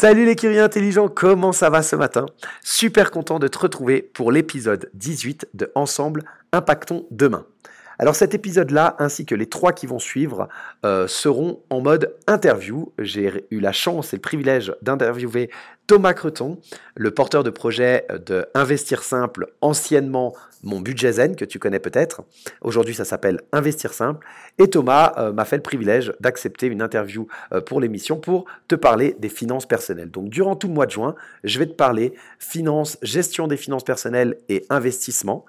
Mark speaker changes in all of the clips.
Speaker 1: Salut les curieux intelligents, comment ça va ce matin? Super content de te retrouver pour l'épisode 18 de Ensemble, impactons demain. Alors cet épisode-là, ainsi que les trois qui vont suivre, euh, seront en mode interview. J'ai eu la chance et le privilège d'interviewer Thomas Creton, le porteur de projet de Investir Simple, anciennement mon budget zen, que tu connais peut-être. Aujourd'hui, ça s'appelle Investir Simple. Et Thomas euh, m'a fait le privilège d'accepter une interview euh, pour l'émission pour te parler des finances personnelles. Donc durant tout le mois de juin, je vais te parler finance, gestion des finances personnelles et investissement.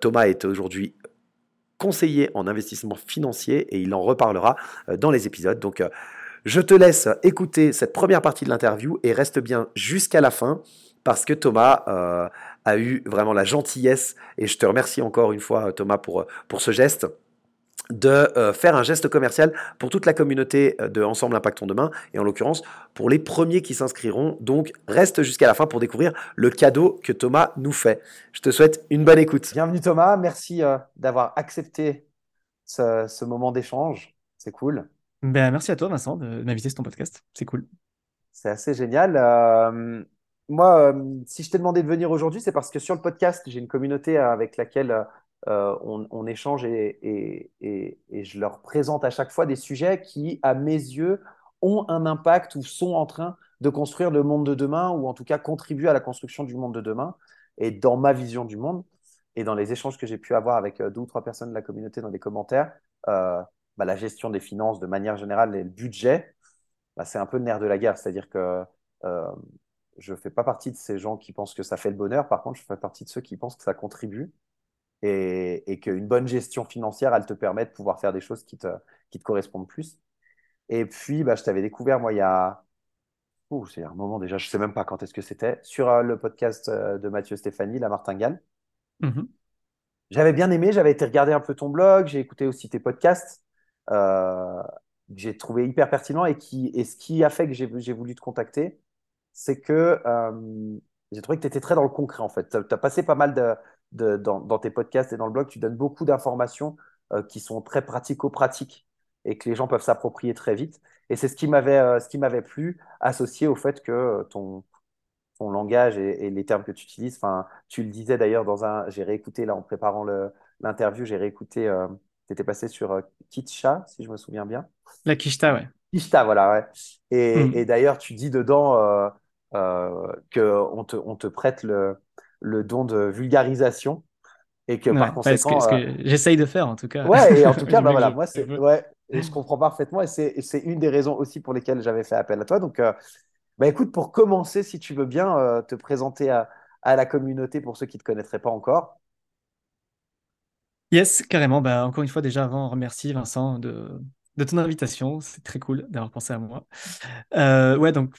Speaker 1: Thomas est aujourd'hui conseiller en investissement financier et il en reparlera euh, dans les épisodes. Donc euh, je te laisse écouter cette première partie de l'interview et reste bien jusqu'à la fin parce que Thomas euh, a eu vraiment la gentillesse et je te remercie encore une fois Thomas pour, pour ce geste de euh, faire un geste commercial pour toute la communauté euh, de Ensemble Impactons Demain, et en l'occurrence pour les premiers qui s'inscriront. Donc reste jusqu'à la fin pour découvrir le cadeau que Thomas nous fait. Je te souhaite une bonne écoute. Bienvenue Thomas, merci euh, d'avoir accepté ce, moment d'échange. C'est cool.
Speaker 2: Ben, merci à toi Vincent de m'inviter sur ton podcast. C'est cool.
Speaker 1: C'est assez génial. moi, si je t'ai demandé de venir aujourd'hui, c'est parce que sur le podcast, j'ai une communauté avec laquelle euh, on, échange et, je leur présente à chaque fois des sujets qui, à mes yeux, ont un impact ou sont en train de construire le monde de demain ou en tout cas contribuent à la construction du monde de demain. Et dans ma vision du monde et dans les échanges que j'ai pu avoir avec euh, deux ou trois personnes de la communauté dans les commentaires, euh, bah, la gestion des finances de manière générale et le budget, bah, c'est un peu le nerf de la guerre. C'est-à-dire que je ne fais pas partie de ces gens qui pensent que ça fait le bonheur. Par contre, je fais partie de ceux qui pensent que ça contribue et, qu'une bonne gestion financière, elle te permet de pouvoir faire des choses qui te, qui te correspondent plus. Et puis, bah, je t'avais découvert, moi, il y a. c'est un moment déjà, je ne sais même pas quand est-ce que c'était, sur euh, le podcast euh, de Mathieu Stéphanie, La Martingale. Mm-hmm. J'avais bien aimé, j'avais été regarder un peu ton blog, j'ai écouté aussi tes podcasts, euh, j'ai trouvé hyper pertinent et, qui, et ce qui a fait que j'ai voulu te contacter, c'est que j'ai trouvé que tu étais très dans le concret en fait. Tu as, passé pas mal de, dans, tes podcasts et dans le blog, tu donnes beaucoup d'informations euh, qui sont très pratico-pratiques et que les gens peuvent s'approprier très vite. Et c'est ce qui m'avait euh, ce qui m'avait plu, associé au fait que euh, ton, ton langage et, les termes que tu utilises, enfin, tu le disais d'ailleurs dans un, j'ai réécouté là en préparant l'interview, j'ai réécouté, tu étais passé sur Kitcha, si je me souviens bien.
Speaker 2: La Kishta, ouais.
Speaker 1: Kishta, voilà, ouais. Et, mm. et d'ailleurs, tu dis dedans euh, qu'on te, on te prête le, le don de vulgarisation et que par conséquent.
Speaker 2: Ce que, euh, j'essaye de faire en tout cas.
Speaker 1: Ouais, et en tout cas, bah, voilà, moi, c'est, ouais, et je comprends parfaitement et c'est, c'est une des raisons aussi pour lesquelles j'avais fait appel à toi. Donc, euh, bah, écoute, pour commencer, si tu veux bien euh, te présenter à, à, la communauté pour ceux qui ne te connaîtraient pas encore.
Speaker 2: Yes, carrément. Bah, encore une fois, déjà avant, remercie Vincent de, de ton invitation. C'est très cool d'avoir pensé à moi. ouais, donc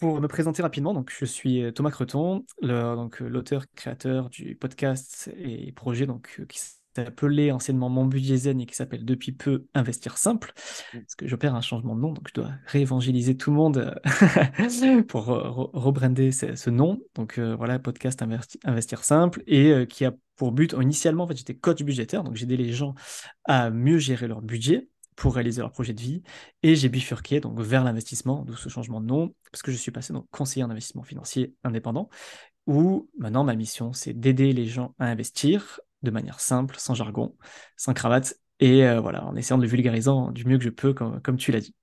Speaker 2: pour me présenter rapidement, donc je suis euh, Thomas Creton, donc euh, l'auteur créateur du podcast et projet donc euh, qui s'appelait anciennement Mon Budget Zen et qui s'appelle depuis peu Investir Simple, mmh. parce que j'opère un changement de nom, donc je dois réévangéliser tout le monde pour rebrander ce, nom. Donc voilà, podcast Investir Simple et qui a pour but, initialement, en fait, j'étais coach budgétaire, donc j'aidais les gens à mieux gérer leur budget pour réaliser leur projet de vie. Et j'ai bifurqué donc vers l'investissement, d'où ce changement de nom, parce que je suis passé donc conseiller en investissement financier indépendant, où maintenant ma mission, c'est d'aider les gens à investir de manière simple, sans jargon, sans cravate et voilà, en essayant de le vulgariser du mieux que je peux, comme, comme tu l'as dit.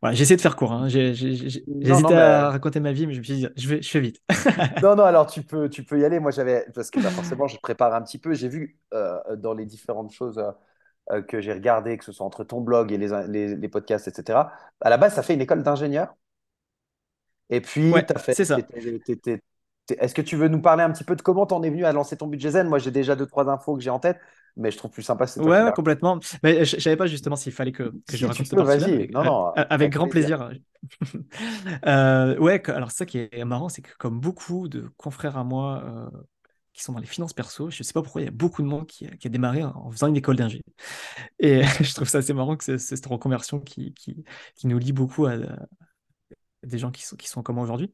Speaker 2: Voilà, j'ai essayé de faire court. Hein. J'ai hésité à raconter ma vie, mais je me suis dit, je, vais, je fais vite.
Speaker 1: non, non, alors tu peux, tu peux y aller. Moi, j'avais, parce que bah, forcément, je prépare un petit peu. J'ai vu dans les différentes choses euh, que j'ai regardé, que ce soit entre ton blog et les, les, podcasts, etc. À la base, ça fait une école d'ingénieur. Et puis,
Speaker 2: ouais, as fait. C'est ça.
Speaker 1: Est-ce que tu veux nous parler un petit peu de comment tu en es venu à lancer ton budget zen? Moi, j'ai déjà deux, trois infos que j'ai en tête, mais je trouve plus sympa.
Speaker 2: C'est ouais, complètement. Mais je ne savais pas justement s'il fallait que, que je raconte
Speaker 1: cette Vas-y, non, non.
Speaker 2: Avec, grand plaisir. euh, ouais, alors ça qui est marrant, c'est que comme beaucoup de confrères à moi euh, qui sont dans les finances perso. Je ne sais pas pourquoi il y a beaucoup de monde qui, a démarré en faisant une école d'ingé. Et je trouve ça assez marrant que c'est cette reconversion qui, nous lie beaucoup à, des gens qui sont, qui sont comme moi aujourd'hui.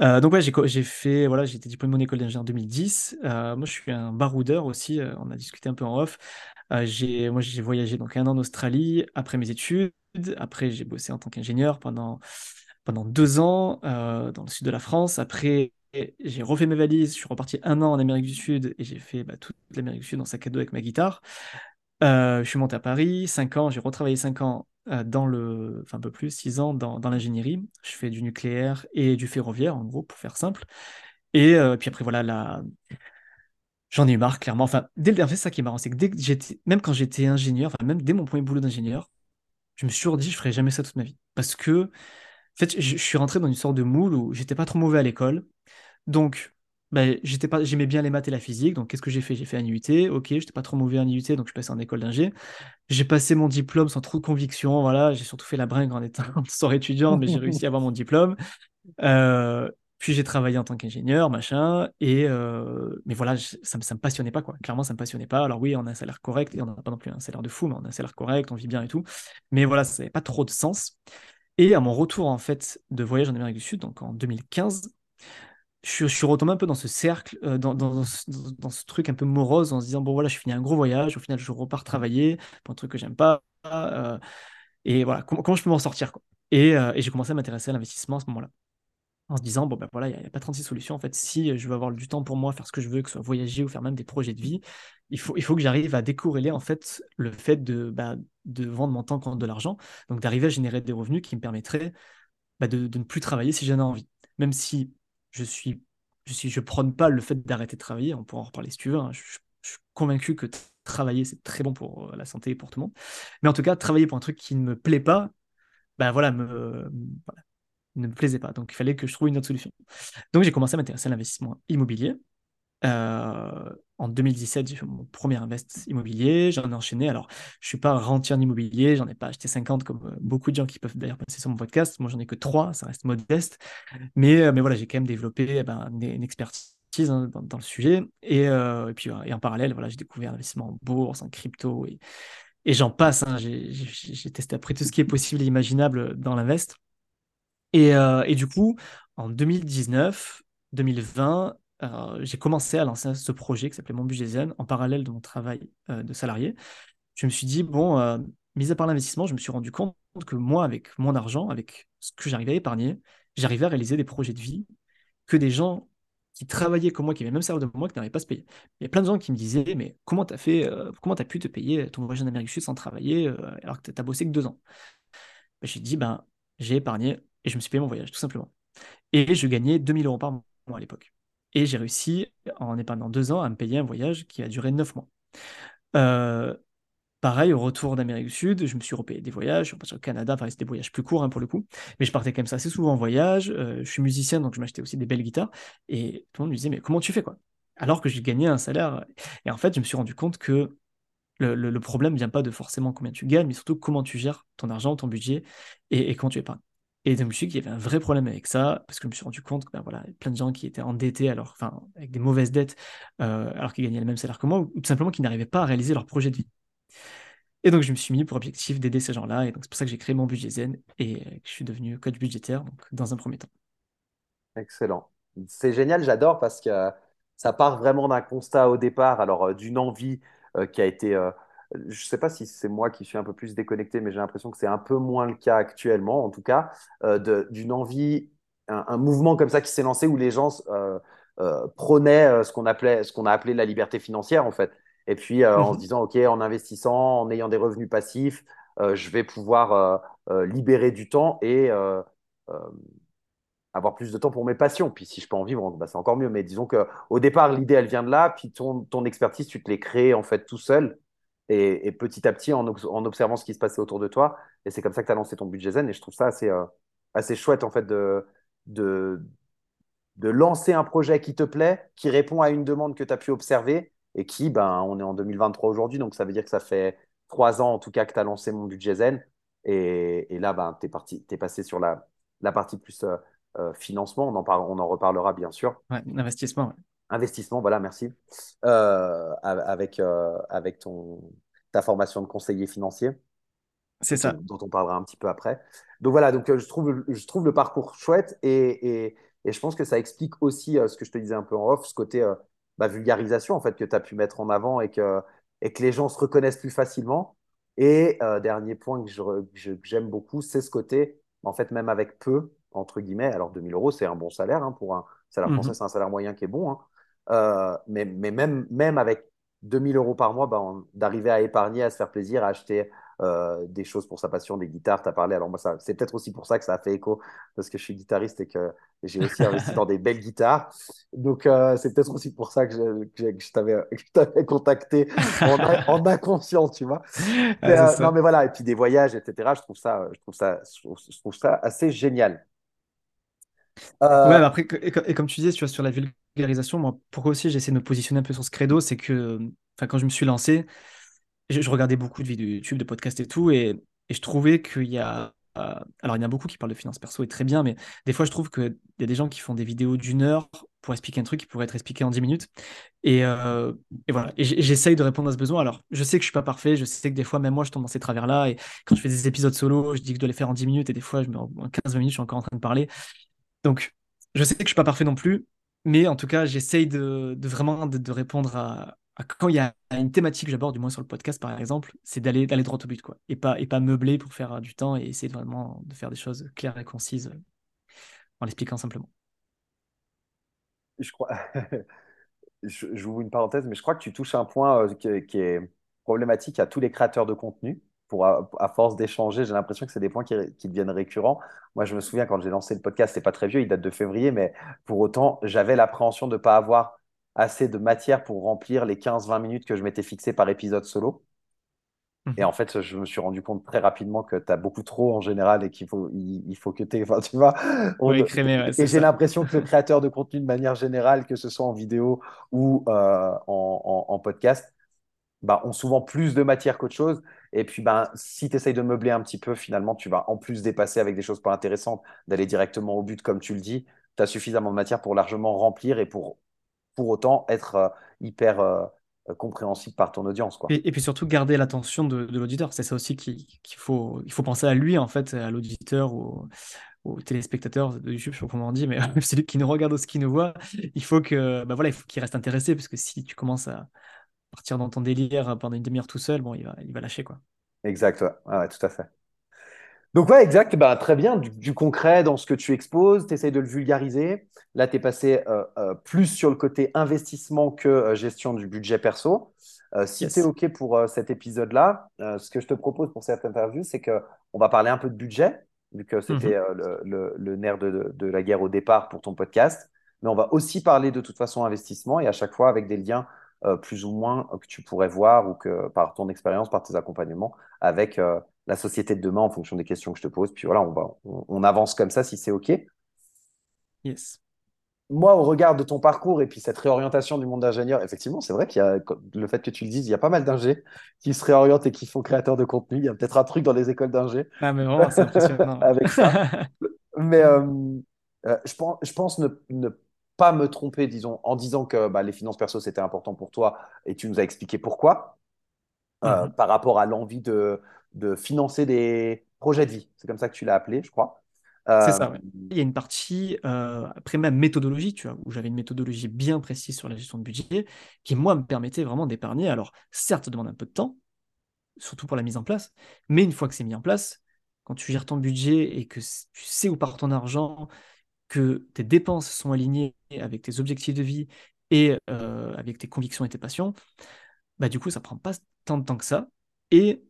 Speaker 2: Euh, donc ouais, j'ai fait, voilà, j'ai été diplômé en école d'ingé en 2010. Euh, moi, je suis un baroudeur aussi. Euh, on a discuté un peu en off. j'ai, moi, j'ai voyagé donc un an en Australie après mes études. Après, j'ai bossé en tant qu'ingénieur pendant pendant deux ans dans le sud de la France. Après, j'ai refait mes valises, je suis reparti un an en Amérique du Sud et j'ai fait bah, toute l'Amérique du Sud en sac à dos avec ma guitare. Euh, je suis monté à Paris, 5 ans, j'ai retravaillé 5 ans euh, dans le, enfin un peu plus, 6 ans dans, dans l'ingénierie. Je fais du nucléaire et du ferroviaire, en gros, pour faire simple. Et euh, puis après, voilà, la... j'en ai eu marre, clairement. Enfin, dès le c'est ça qui est marrant, c'est que dès que j'étais, même quand j'étais ingénieur, enfin, même dès mon premier boulot d'ingénieur, je me suis toujours dit, je ferai jamais ça toute ma vie. Parce que, en fait, je, je suis rentré dans une sorte de moule où j'étais pas trop mauvais à l'école. Donc, ben, j'étais pas, j'aimais bien les maths et la physique, donc qu'est-ce que j'ai fait? J'ai fait un IUT, ok, j'étais pas trop mauvais en IUT, donc je passé en école d'ingé. J'ai passé mon diplôme sans trop de conviction, voilà, j'ai surtout fait la bringue en étant sort étudiant, mais j'ai réussi à avoir mon diplôme. Euh, puis j'ai travaillé en tant qu'ingénieur, machin, et euh, mais voilà, ça, ça me passionnait pas, quoi. Clairement, ça me passionnait pas. Alors oui, on a un salaire correct, et on n'a pas non plus un salaire de fou, mais on a un salaire correct, on vit bien et tout. Mais voilà, ça n'avait pas trop de sens. Et à mon retour, en fait, de voyage en Amérique du Sud, donc en 2015, je, suis retombé un peu dans ce cercle, euh, dans, dans, ce truc un peu morose, en se disant, bon voilà, je finis un gros voyage, au final, je repars travailler pour un truc que j'aime pas. Euh, et voilà, comment, je peux m'en sortir quoi? Et, euh, et j'ai commencé à m'intéresser à l'investissement à ce moment-là. En se disant, bon ben voilà, il n'y a, pas 36 solutions. En fait, si je veux avoir du temps pour moi, faire ce que je veux, que ce soit voyager ou faire même des projets de vie, il faut, il faut que j'arrive à décorréler en fait le fait de, bah, de vendre mon temps contre de l'argent, donc d'arriver à générer des revenus qui me permettraient bah, de, de ne plus travailler si j'en ai envie. Même si je suis, je je prône pas le fait d'arrêter de travailler. On pourra en reparler si tu veux. Hein. Je, suis convaincu que travailler c'est très bon pour euh, la santé et pour tout le monde. Mais en tout cas, travailler pour un truc qui ne me plaît pas, ben voilà, me, ne me plaisait pas. Donc il fallait que je trouve une autre solution. Donc j'ai commencé à m'intéresser à l'investissement immobilier. Euh, en 2017, j'ai fait mon premier invest immobilier, j'en ai enchaîné. Alors, je suis pas rentier en immobilier, j'en ai pas acheté 50 comme euh, beaucoup de gens qui peuvent d'ailleurs passer sur mon podcast. Moi, j'en ai que 3, ça reste modeste. Mais, euh, mais voilà, j'ai quand même développé eh ben, une, expertise hein, dans, le sujet. Et, puis, et en parallèle, voilà, j'ai découvert l'investissement en bourse, en crypto et, j'en passe. Hein. J'ai testé après tout ce qui est possible et imaginable dans l'invest. Et du coup, en 2019, 2020, j'ai commencé à lancer ce projet qui s'appelait Mon Budget Zen en parallèle de mon travail euh, de salarié. Je me suis dit, bon, euh, mis à part l'investissement, je me suis rendu compte que moi, avec mon argent, avec ce que j'arrivais à épargner, j'arrivais à réaliser des projets de vie que des gens qui travaillaient comme moi, qui avaient même salaire de moi, qui n'arrivaient pas à se payer. Il y a plein de gens qui me disaient, mais comment tu as fait, euh, comment tu as pu te payer ton voyage en Amérique du Sud sans travailler alors que tu as bossé que deux ans? Ben, J'ai dit, ben, j'ai épargné et je me suis payé mon voyage, tout simplement. Et je gagnais 2000 euros par mois à l'époque. Et j'ai réussi, en épargnant deux ans, à me payer un voyage qui a duré neuf mois. Euh, pareil, au retour d'Amérique du Sud, je me suis repayé des voyages, je suis au Canada, enfin, c'était des voyages plus courts hein, pour le coup, mais je partais quand même assez souvent en voyage, euh, je suis musicien, donc je m'achetais aussi des belles guitares, et tout le monde me disait, mais comment tu fais quoi? Alors que j'ai gagné un salaire, et en fait, je me suis rendu compte que le, le, problème ne vient pas de forcément combien tu gagnes, mais surtout comment tu gères ton argent, ton budget, et, et quand tu épargnes. Et donc, je me suis dit qu'il y avait un vrai problème avec ça, parce que je me suis rendu compte que ben voilà, plein de gens qui étaient endettés, alors, enfin, avec des mauvaises dettes, euh, alors qu'ils gagnaient le même salaire que moi, ou tout simplement qui n'arrivaient pas à réaliser leur projet de vie. Et donc, je me suis mis pour objectif d'aider ces gens-là, et donc c'est pour ça que j'ai créé mon budget Zen et que je suis devenu coach budgétaire, donc dans un premier temps.
Speaker 1: Excellent. C'est génial, j'adore parce que ça part vraiment d'un constat au départ, alors euh, d'une envie euh, qui a été je ne sais pas si c'est moi qui suis un peu plus déconnecté, mais j'ai l'impression que c'est un peu moins le cas actuellement, en tout cas, euh, d'une envie, un, mouvement comme ça qui s'est lancé où les gens euh, euh, prônaient ce qu'on appelait, ce qu'on a appelé la liberté financière, en fait. Et puis en se
Speaker 2: Mhm.
Speaker 1: disant, OK, en investissant, en ayant des revenus passifs, je vais pouvoir libérer du temps et avoir plus de temps pour mes passions. Puis si je peux en vivre, bah, c'est encore mieux. Mais disons qu'au départ, l'idée, elle vient de là. Puis ton, ton expertise, tu te l'es créée en fait tout seul. Et, et petit à petit, en, observant ce qui se passait autour de toi. Et c'est comme ça que tu as lancé ton budget zen. Et je trouve ça assez, euh, chouette en fait de, lancer un projet qui te plaît, qui répond à une demande que tu as pu observer et qui, ben, on est en 2023 aujourd'hui. Donc ça veut dire que ça fait trois ans en tout cas que tu as lancé mon budget zen. Et, là, ben, tu es, es, passé sur la, partie plus euh, euh, financement, on en, parle, on en reparlera bien sûr.
Speaker 2: Ouais, investissement. Ouais.
Speaker 1: Investissement, voilà, merci. Euh, avec euh, avec ton, ta formation de conseiller financier.
Speaker 2: C'est ça.
Speaker 1: Dont, on parlera un petit peu après. Donc voilà, donc euh, je trouve, je trouve le parcours chouette et, et, et je pense que ça explique aussi ce que je te disais un peu en off, ce côté bah, vulgarisation en fait que tu as pu mettre en avant et que, et que les gens se reconnaissent plus facilement. Et euh, dernier point que j'aime je, je, beaucoup, c'est ce côté, en fait, même avec peu, entre guillemets, alors 2000 euros, c'est un bon salaire hein, pour un salaire français,
Speaker 2: Mhm.
Speaker 1: c'est un salaire moyen qui est bon. Hein. Euh, mais, mais même, même avec 2000 euros par mois, bah, d'arriver à épargner, à se faire plaisir, à acheter euh, des choses pour sa passion, des guitares, tu as parlé. Alors moi, ça, c'est peut-être aussi pour ça que ça a fait écho, parce que je suis guitariste et que j'ai aussi investi dans des belles guitares. Donc euh, c'est peut-être aussi pour ça que je, que je t'avais contacté en, en, inconscient, tu vois. Euh, non, mais voilà, et puis des voyages, etc. Je trouve ça, je trouve ça, je trouve ça assez génial.
Speaker 2: Ouais, mais après, et, comme tu disais, tu vois, sur la moi, pourquoi aussi j'essaie de me positionner un peu sur ce credo, c'est que, quand je me suis lancé, je, regardais beaucoup de vidéos YouTube, de podcasts et tout, et, et je trouvais qu'il y a. Euh, alors, il y en a beaucoup qui parlent de finances perso et très bien, mais des fois, je trouve qu'il y a des gens qui font des vidéos d'une heure pour expliquer un truc qui pourrait être expliqué en 10 minutes. Et, euh, et voilà, et j'essaye de répondre à ce besoin. Alors, je sais que je suis pas parfait, je sais que des fois, même moi, je tombe dans ces travers-là, et quand je fais des épisodes solo, je dis que je dois les faire en 10 minutes, et des fois, je me, en 15 minutes, je suis encore en train de parler. Donc, je sais que je suis pas parfait non plus, mais en tout cas, j'essaye de, vraiment de, répondre à, quand il y a une thématique que j'aborde, du moins sur le podcast par exemple, c'est d'aller d'aller droit au but, quoi, et pas et pas meubler pour faire du temps et essayer de vraiment de faire des choses claires et concises en l'expliquant simplement.
Speaker 1: je crois, j'ouvre une parenthèse, mais je crois que tu touches un point euh, qui, est problématique à tous les créateurs de contenu. Pour, à, à force d'échanger, j'ai l'impression que c'est des points qui, qui, deviennent récurrents. Moi, je me souviens quand j'ai lancé le podcast, c'est pas très vieux, il date de février, mais pour autant, j'avais l'appréhension de ne pas avoir assez de matière pour remplir les 15-20 minutes que je m'étais fixé par épisode solo. Et en fait, je me suis rendu compte très rapidement que tu as beaucoup trop en général et qu'il faut, il, il faut que tu enfin, tu vois. On,
Speaker 2: oui, crémer, ouais,
Speaker 1: et j'ai l'impression que le créateur de contenu, de manière générale, que ce soit en vidéo ou euh, en, en, en, podcast, bah, ont souvent plus de matière qu'autre chose. Et puis, bah, si tu essayes de meubler un petit peu, finalement, tu vas en plus dépasser avec des choses pas intéressantes, d'aller directement au but, comme tu le dis. Tu as suffisamment de matière pour largement remplir et pour, pour autant être euh, hyper. Euh, compréhensible par ton audience.
Speaker 2: Et, puis surtout garder l'attention de, l'auditeur. C'est ça aussi qu'il qu faut, il faut penser à lui, en fait, à l'auditeur ou aux téléspectateurs de YouTube, je sais pas comment on dit, mais celui qui nous regarde ou ce qui nous voit, il faut que, bah voilà, il faut qu'il reste intéressé, parce que si tu commences à partir dans ton délire pendant une demi-heure tout seul, bon, il va, il va lâcher, quoi.
Speaker 1: Exact, ouais. ouais tout à fait. Donc ouais, exact, bah, très bien, du, du, concret dans ce que tu exposes, tu essayes de le vulgariser. Là, tu es passé euh, euh, plus sur le côté investissement que euh, gestion du budget perso. Si
Speaker 2: Yes.
Speaker 1: tu es OK pour cet épisode-là, ce que je te propose pour cette interview, c'est qu'on va parler un peu de budget, vu que c'était
Speaker 2: Mhm.
Speaker 1: euh, le, le- le nerf de, de- de la guerre au départ pour ton podcast. Mais on va aussi parler de toute façon investissement et à chaque fois avec des liens euh, plus ou moins euh, que tu pourrais voir ou que par ton expérience, par tes accompagnements, avec euh, la société de demain en fonction des questions que je te pose. Puis voilà, on, va, on, on avance comme ça si c'est OK.
Speaker 2: Yes.
Speaker 1: Moi, au regard de ton parcours et puis cette réorientation du monde d'ingénieur, effectivement, c'est vrai qu'il y a le fait que tu le dises, il y a pas mal d'ingés qui se réorientent et qui font créateurs de contenu. Il y a peut-être un truc dans les écoles d'ingé
Speaker 2: Ah, mais vraiment, c'est impressionnant.
Speaker 1: avec ça. Mais euh, je pense, je pense ne, ne pas me tromper, disons, en disant que bah, les finances perso, c'était important pour toi et tu nous as expliqué pourquoi, euh,
Speaker 2: Mhm.
Speaker 1: par rapport à l'envie de, de financer des projets de vie. C'est comme ça que tu l'as appelé, je crois.
Speaker 2: C'est
Speaker 1: Euh,
Speaker 2: ça, ouais. Il y a une partie, euh, après ma méthodologie, tu vois, où j'avais une méthodologie bien précise sur la gestion de budget, qui, moi, me permettait vraiment d'épargner. Alors, certes, ça demande un peu de temps, surtout pour la mise en place, mais une fois que c'est mis en place, quand tu gères ton budget et que tu sais où part ton argent, que tes dépenses sont alignées avec tes objectifs de vie et euh, avec tes convictions et tes passions, bah, du coup, ça prend pas tant de temps que ça. Et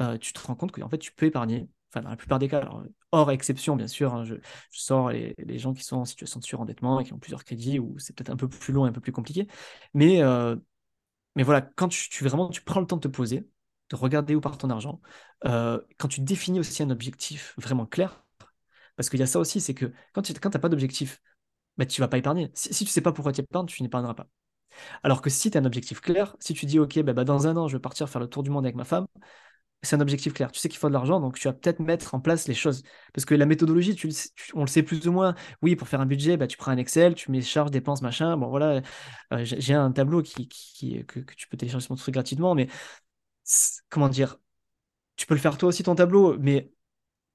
Speaker 2: euh, tu te rends compte que en fait, tu peux épargner. Enfin, dans la plupart des cas, hors exception, bien sûr, hein, je, sors les, gens qui sont en situation de surendettement et qui ont plusieurs crédits, où c'est peut-être un peu plus long et un peu plus compliqué. Mais, euh, mais voilà, quand tu, vraiment tu prends le temps de te poser, de regarder où part ton argent, quand tu définis aussi un objectif vraiment clair, parce qu'il y a ça aussi, c'est que quand tu n'as pas d'objectif, bah, tu vas pas épargner. Si, tu sais pas pourquoi tu épargnes, tu n'épargneras pas. Alors que si tu as un objectif clair, si tu dis, OK, bah, bah, dans un an, je vais partir faire le tour du monde avec ma femme, c'est un objectif clair. Tu sais qu'il faut de l'argent, donc tu vas peut-être mettre en place les choses. Parce que la méthodologie, tu, on le sait plus ou moins. Oui, pour faire un budget, bah, tu prends un Excel, tu mets charges, dépenses, machin. Bon, voilà, euh, j'ai un tableau qui, que, tu peux télécharger sur mon truc gratuitement, mais comment dire Tu peux le faire toi aussi, ton tableau, mais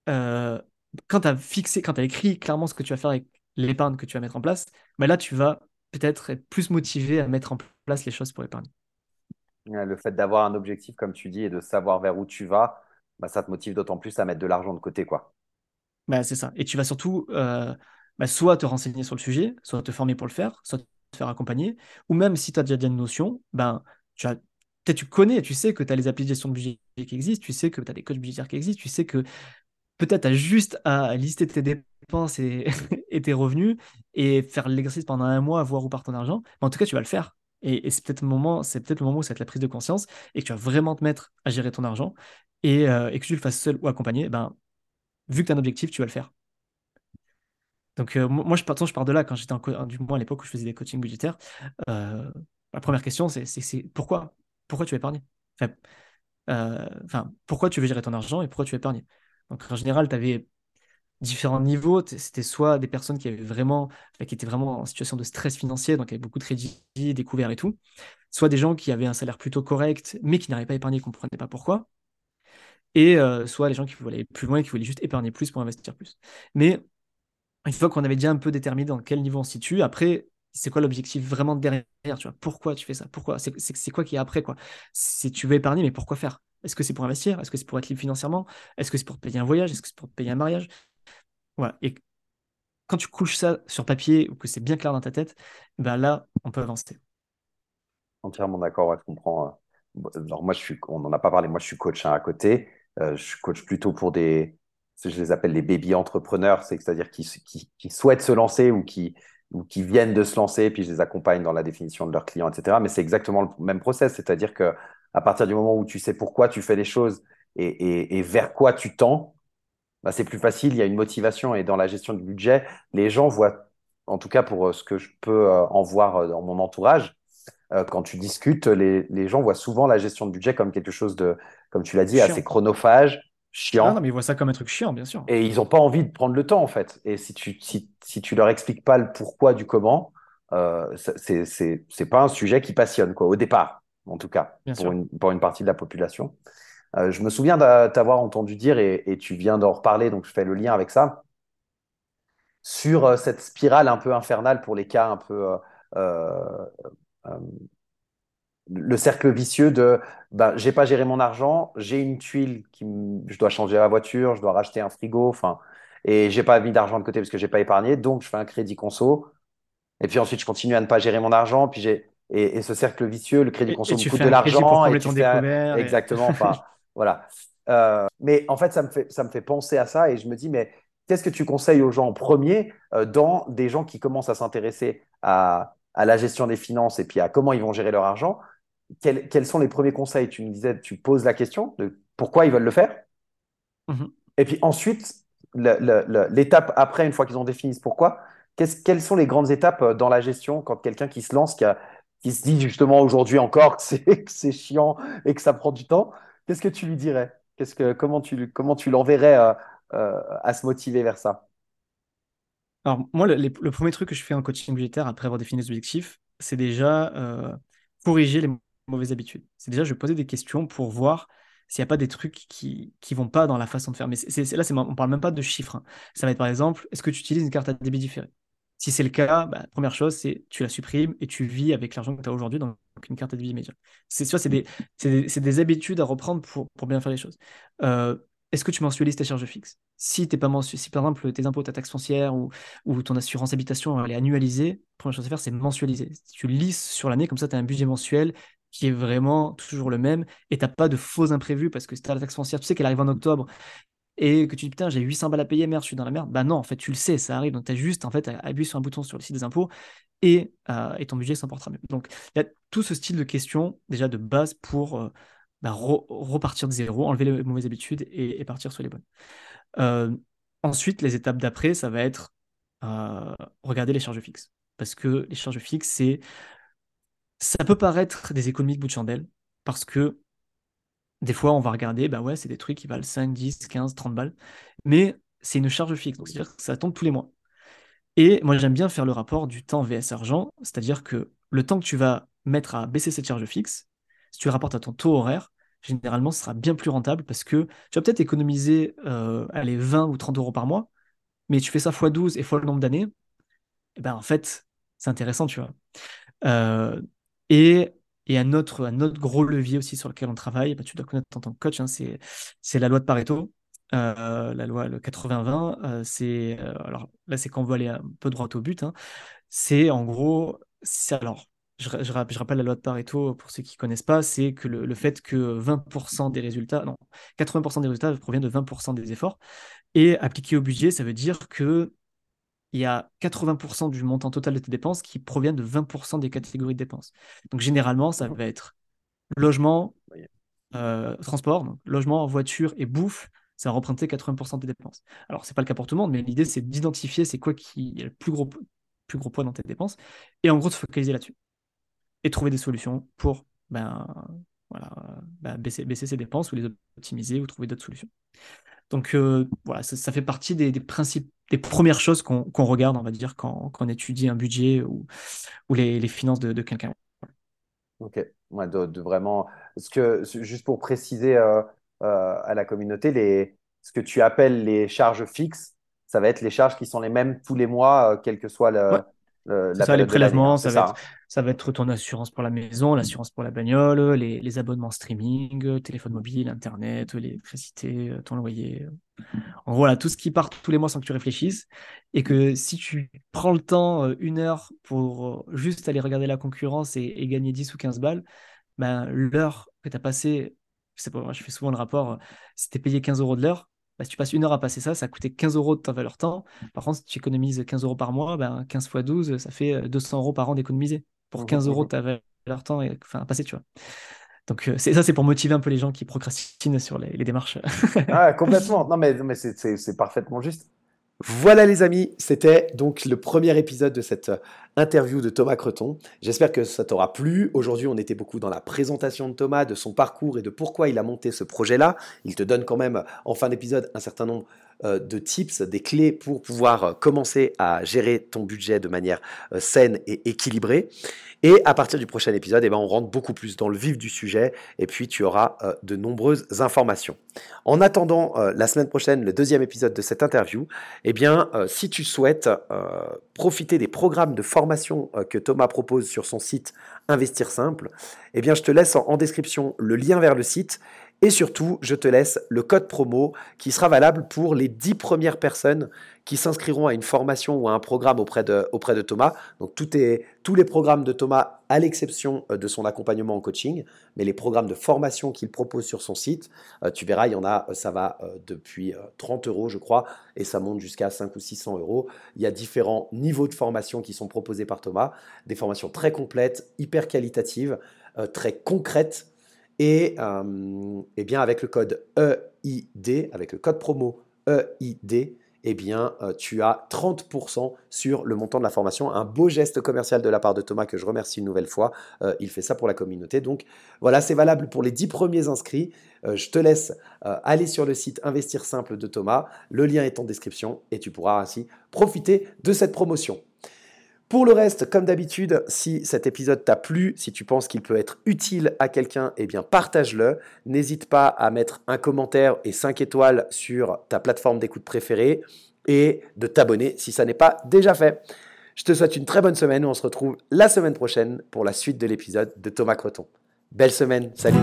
Speaker 2: euh, quand tu as fixé, quand tu as écrit clairement ce que tu vas faire avec l'épargne que tu vas mettre en place, bah là, tu vas peut-être être plus motivé à mettre en place les choses pour épargner.
Speaker 1: Le fait d'avoir un objectif, comme tu dis, et de savoir vers où tu vas, bah, ça te motive d'autant plus à mettre de l'argent de côté. quoi.
Speaker 2: Bah, c'est ça. Et tu vas surtout euh, bah, soit te renseigner sur le sujet, soit te former pour le faire, soit te faire accompagner, ou même si tu as déjà une notion, ben, tu as tu connais, tu sais que tu as les applis de gestion de budget qui existent, tu sais que tu as des coachs budgétaires qui existent, tu sais que peut-être as juste à lister tes dépenses et, tes revenus et faire l'exercice pendant un mois, voir où part ton argent. Mais en tout cas, tu vas le faire. Et, c'est peut-être le moment, où ça va être la prise de conscience et que tu vas vraiment te mettre à gérer ton argent et, euh, que tu le fasses seul ou accompagné, ben, vu que tu as un objectif, tu vas le faire. Donc, euh, moi, je, pars, je pars de là, quand j'étais en du moins à l'époque où je faisais des coachings budgétaires, euh, la première question, c'est pourquoi? Pourquoi tu veux épargner enfin, pourquoi tu veux gérer ton argent et pourquoi tu veux épargner Donc, en général, tu avais différents niveaux. C'était soit des personnes qui avaient vraiment, qui étaient vraiment en situation de stress financier, donc avec beaucoup de crédits découverts et tout, soit des gens qui avaient un salaire plutôt correct, mais qui n'arrivaient pas à épargner, comprenait pas pourquoi, et euh, soit les gens qui voulaient aller plus loin, qui voulaient juste épargner plus pour investir plus. Mais une fois qu'on avait déjà un peu déterminé dans quel niveau on se situe, après, c'est quoi l'objectif vraiment derrière tu vois? Pourquoi tu fais ça? Pourquoi? C'est quoi qui est après quoi? Si tu veux épargner, mais pourquoi faire? Est-ce que c'est pour investir? Est-ce que c'est pour être libre financièrement? Est-ce que c'est pour payer un voyage? Est-ce que c'est pour payer un mariage? Voilà. Et quand tu couches ça sur papier ou que c'est bien clair dans ta tête, ben là, on peut avancer.
Speaker 1: Entièrement d'accord, je comprends. Euh, alors moi, je suis, on n'en a pas parlé, moi je suis coach hein, à côté. Euh, je coach plutôt pour des, je les appelle les baby entrepreneurs, c'est-à-dire qui, qui, souhaitent se lancer ou qui, ou qui viennent de se lancer, puis je les accompagne dans la définition de leurs clients, etc. Mais c'est exactement le même process, c'est-à-dire que à partir du moment où tu sais pourquoi tu fais les choses et, et, et vers quoi tu tends, bah, c'est plus facile, il y a une motivation. Et dans la gestion du budget, les gens voient, en tout cas pour euh, ce que je peux euh, en voir euh, dans mon entourage, quand tu discutes, les, les, gens voient souvent la gestion de budget comme quelque chose de, comme tu l'as dit, assez chronophage, chiant.
Speaker 2: Ah non, mais ils voient ça comme un truc chiant, bien sûr.
Speaker 1: Et ils n'ont pas envie de prendre le temps, en fait. Et si tu, si, si tu leur expliques pas le pourquoi du comment, euh, c'est pas un sujet qui passionne, quoi, au départ, en tout cas, pour une, pour une, partie de la population. Euh, je me souviens t'avoir entendu dire, et, tu viens d'en reparler, donc je fais le lien avec ça, sur euh, cette spirale un peu infernale pour les cas un peu... Euh, le cercle vicieux de ben, j'ai pas géré mon argent, j'ai une tuile qui je dois changer la voiture, je dois racheter un frigo, enfin et j'ai pas mis d'argent de côté parce que j'ai pas épargné, donc je fais un crédit conso. Et puis ensuite je continue à ne pas gérer mon argent, puis j'ai et, ce cercle vicieux, le crédit conso coûte de l'argent
Speaker 2: et tu fais
Speaker 1: exactement, enfin Voilà. Euh, mais en fait ça, me fait, ça me fait penser à ça et je me dis, mais qu'est-ce que tu conseilles aux gens en premier euh, dans des gens qui commencent à s'intéresser à, à, la gestion des finances et puis à comment ils vont gérer leur argent quels, quels sont les premiers conseils? Tu me disais, tu poses la question de pourquoi ils veulent le faire. Mm-hmm. Et puis ensuite, l'étape après, une fois qu'ils ont défini ce pourquoi, quelles sont les grandes étapes euh, dans la gestion quand quelqu'un qui se lance, qui, a, qui se dit justement aujourd'hui encore que c'est chiant et que ça prend du temps Qu'est-ce que tu lui dirais? Qu'est-ce que, comment tu, l'enverrais euh, euh, à se motiver vers ça?
Speaker 2: Alors, moi, le, premier truc que je fais en coaching budgétaire après avoir défini les objectifs, c'est déjà euh, corriger les mauvaises habitudes. C'est déjà, je vais poser des questions pour voir s'il n'y a pas des trucs qui ne vont pas dans la façon de faire. Mais là, on ne parle même pas de chiffres. Hein. Ça va être par exemple, est-ce que tu utilises une carte à débit différée? Si c'est le cas, bah, première chose, c'est tu la supprimes et tu vis avec l'argent que tu as aujourd'hui dans une carte de vie immédiate. C'est c'est des, des, des, habitudes à reprendre pour, pour bien faire les choses. Euh, est-ce que tu mensualises tes charges fixes? Si pas si par exemple tes impôts, ta taxe foncière ou, ou ton assurance habitation elle est annualisée, la première chose à faire c'est mensualiser. Tu lisses sur l'année, comme ça tu as un budget mensuel qui est vraiment toujours le même et tu n'as pas de faux imprévus parce que si tu as la taxe foncière, tu sais qu'elle arrive en octobre et que tu dis putain, j'ai 800 balles à payer, merde, je suis dans la merde. Bah non, en fait, tu le sais, ça arrive. Donc tu as juste en fait à appuyer sur un bouton sur le site des impôts et, euh, et ton budget s'emportera mieux. Donc il y a tout ce style de questions déjà de base pour euh, bah, repartir de zéro, enlever les mauvaises habitudes et, partir sur les bonnes. Euh, ensuite, les étapes d'après, ça va être regarder les charges fixes. Parce que les charges fixes, c'est ça peut paraître des économies de bout de chandelle, parce que des fois, on va regarder, bah ouais, c'est des trucs qui valent 5, 10, 15, 30 balles, mais c'est une charge fixe, donc c'est-à-dire que ça tombe tous les mois. Et moi, j'aime bien faire le rapport du temps VS argent, c'est-à-dire que le temps que tu vas mettre à baisser cette charge fixe, si tu rapportes à ton taux horaire, généralement, ce sera bien plus rentable parce que tu vas peut-être économiser euh, 20 ou 30 euros par mois, mais tu fais ça x 12 et fois le nombre d'années, et eh ben en fait, c'est intéressant, tu vois. Euh, et, et un, autre, un autre gros levier aussi sur lequel on travaille, bah, tu dois connaître en tant que coach, hein, c'est, la loi de Pareto. Euh, la loi le 80-20, euh, c'est alors là c'est quand on veut aller un peu droit au but. Hein, c'est en gros, c'est alors je, je, rappelle la loi de Pareto pour ceux qui ne connaissent pas, c'est que le, le, fait que 20% des résultats, non, 80% des résultats proviennent de 20% des efforts. Et appliqué au budget, ça veut dire que il y a 80% du montant total de tes dépenses qui proviennent de 20% des catégories de dépenses. Donc généralement, ça va être logement, euh, transport, donc logement, voiture et bouffe, ça va représenter 80% des dépenses. Alors, ce n'est pas le cas pour tout le monde, mais l'idée, c'est d'identifier c'est quoi qui est le plus gros, plus gros poids dans tes dépenses et en gros de se focaliser là-dessus. Et trouver des solutions pour ben, voilà, ben, baisser, baisser ses dépenses ou les optimiser ou trouver d'autres solutions. Donc euh, voilà, ça, fait partie des, principes, des premières choses qu'on regarde, on va dire, quand, on étudie un budget ou, ou les, finances de, quelqu'un.
Speaker 1: Ok, ouais, de, vraiment. Ce que, juste pour préciser euh, euh, à la communauté, les, ce que tu appelles les charges fixes, ça va être les charges qui sont les mêmes tous les mois, quel que soit le,
Speaker 2: ça, les prélèvements, hein, ça, va Être, ça va être ton assurance pour la maison, l'assurance pour la bagnole, les, abonnements streaming, téléphone mobile, internet, l'électricité, ton loyer. En gros, voilà, tout ce qui part tous les mois sans que tu réfléchisses. Et que si tu prends le temps, euh, une heure, pour euh, juste aller regarder la concurrence et, gagner 10 ou 15 balles, ben, l'heure que tu as passée, je sais pas, je fais souvent le rapport, euh, si tu es payé 15 euros de l'heure, bah, si tu passes une heure à passer ça, ça a coûté 15 euros de ta valeur temps. Par contre, si tu économises 15 euros par mois, ben, 15 x 12, ça fait 200 euros par an d'économiser pour 15 mmh, mmh, euros de mmh. ta valeur temps et, enfin, à passer, tu vois. Donc euh, c'est ça, c'est pour motiver un peu les gens qui procrastinent sur les, démarches.
Speaker 1: ah, complètement. Non, mais, mais c'est parfaitement juste. Voilà les amis, c'était donc le premier épisode de cette euh, interview de Thomas Creton. J'espère que ça t'aura plu. Aujourd'hui, on était beaucoup dans la présentation de Thomas, de son parcours et de pourquoi il a monté ce projet-là. Il te donne quand même en fin d'épisode un certain nombre euh, de tips, des clés pour pouvoir euh, commencer à gérer ton budget de manière euh, saine et équilibrée. Et à partir du prochain épisode, eh ben, on rentre beaucoup plus dans le vif du sujet et puis tu auras de nombreuses informations. En attendant la semaine prochaine, le deuxième épisode de cette interview, eh bien, si tu souhaites profiter des programmes de formation que Thomas propose sur son site Investir Simple, eh bien, je te laisse en description le lien vers le site et surtout, je te laisse le code promo qui sera valable pour les 10 premières personnes qui s'inscriront à une formation ou à un programme auprès de, Thomas. Donc tous les programmes de Thomas, à l'exception euh, de son accompagnement en coaching, mais les programmes de formation qu'il propose sur son site, euh, tu verras, il y en a, euh, ça va depuis 30 euros, je crois, et ça monte jusqu'à 5 ou 600 euros. Il y a différents niveaux de formation qui sont proposés par Thomas, des formations très complètes, hyper qualitatives, très concrètes et, euh, eh bien avec le code EID, avec le code promo EID, eh bien, euh, tu as 30% sur le montant de la formation. Un beau geste commercial de la part de Thomas que je remercie une nouvelle fois. Euh, il fait ça pour la communauté. Donc voilà, c'est valable pour les 10 premiers inscrits. je te laisse aller sur le site Investir Simple de Thomas. Le lien est en description et tu pourras ainsi profiter de cette promotion. Pour le reste, comme d'habitude, si cet épisode t'a plu, si tu penses qu'il peut être utile à quelqu'un, eh bien partage-le. N'hésite pas à mettre un commentaire et 5 étoiles sur ta plateforme d'écoute préférée et de t'abonner si ça n'est pas déjà fait. Je te souhaite une très bonne semaine. On se retrouve la semaine prochaine pour la suite de l'épisode de Thomas Creton. Belle semaine, salut